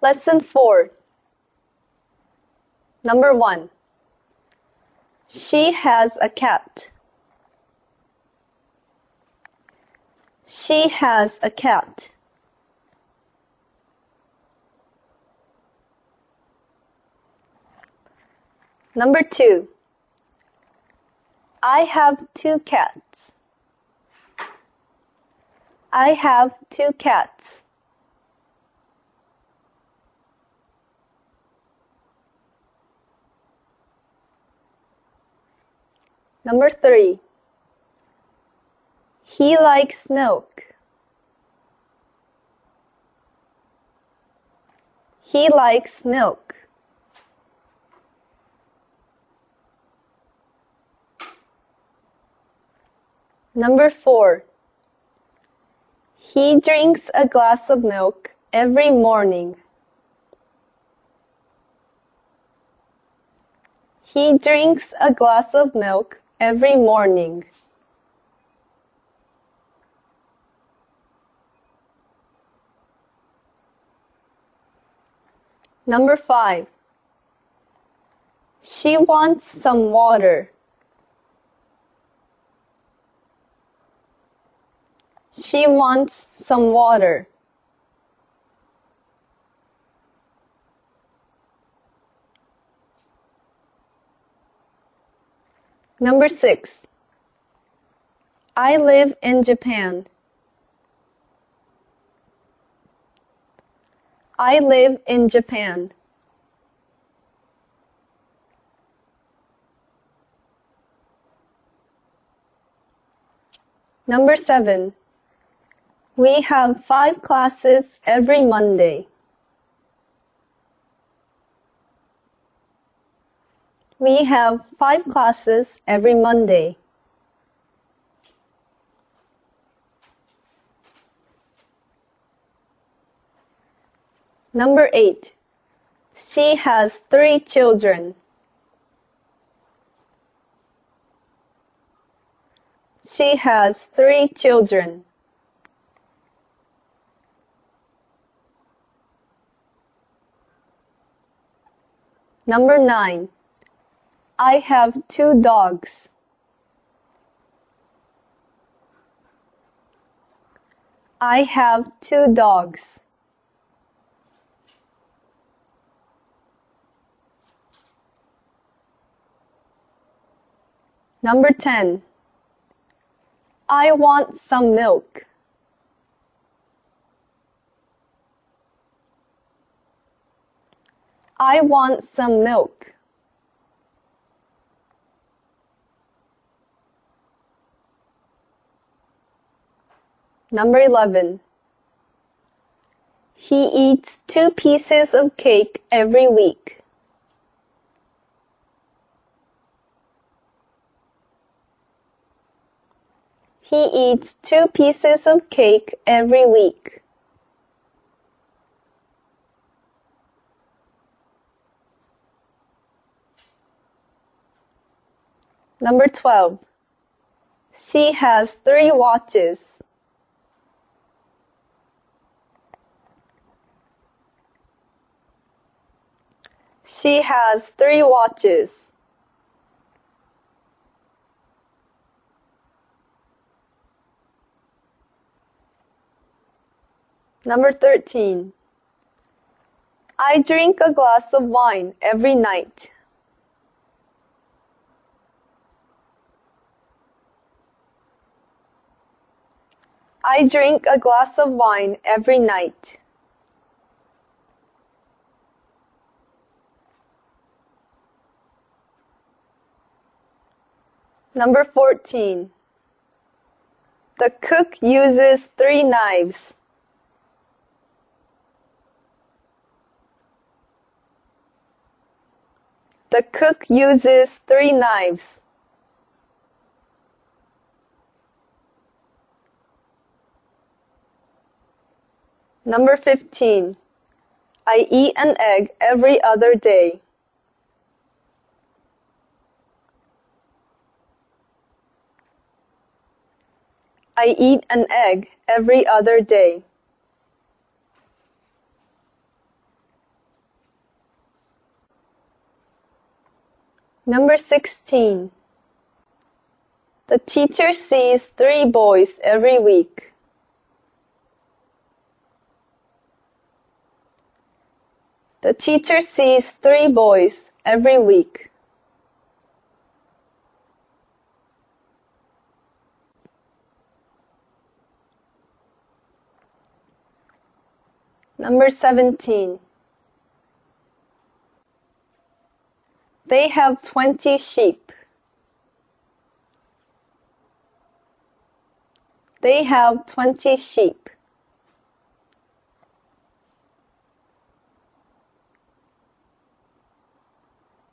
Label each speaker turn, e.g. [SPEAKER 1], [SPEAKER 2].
[SPEAKER 1] Lesson 4. Number 1. She has a cat. She has a cat. Number 2. I have two cats. I have two cats. Number three. He likes milk. He likes milk. Number four. He drinks a glass of milk every morning. He drinks a glass of milk every morning. Number five. She wants some water. She wants some water. Number six. I live in Japan. I live in Japan. Number seven. We have five classes every Monday. We have five classes every Monday. Number eight. She has three children. She has three children. Number nine. I have two dogs. I have two dogs. Number 10. I want some milk. I want some milk. Number 11. He eats two pieces of cake every week. He eats two pieces of cake every week. Number 12. She has three watches. She has three watches. Number 13. I drink a glass of wine every night. I drink a glass of wine every night. Number 14. The cook uses three knives. The cook uses three knives. Number 15. I eat an egg every other day. I eat an egg every other day. Number 16. The teacher sees three boys every week. The teacher sees three boys every week. Number 17. They have 20 sheep. They have 20 sheep.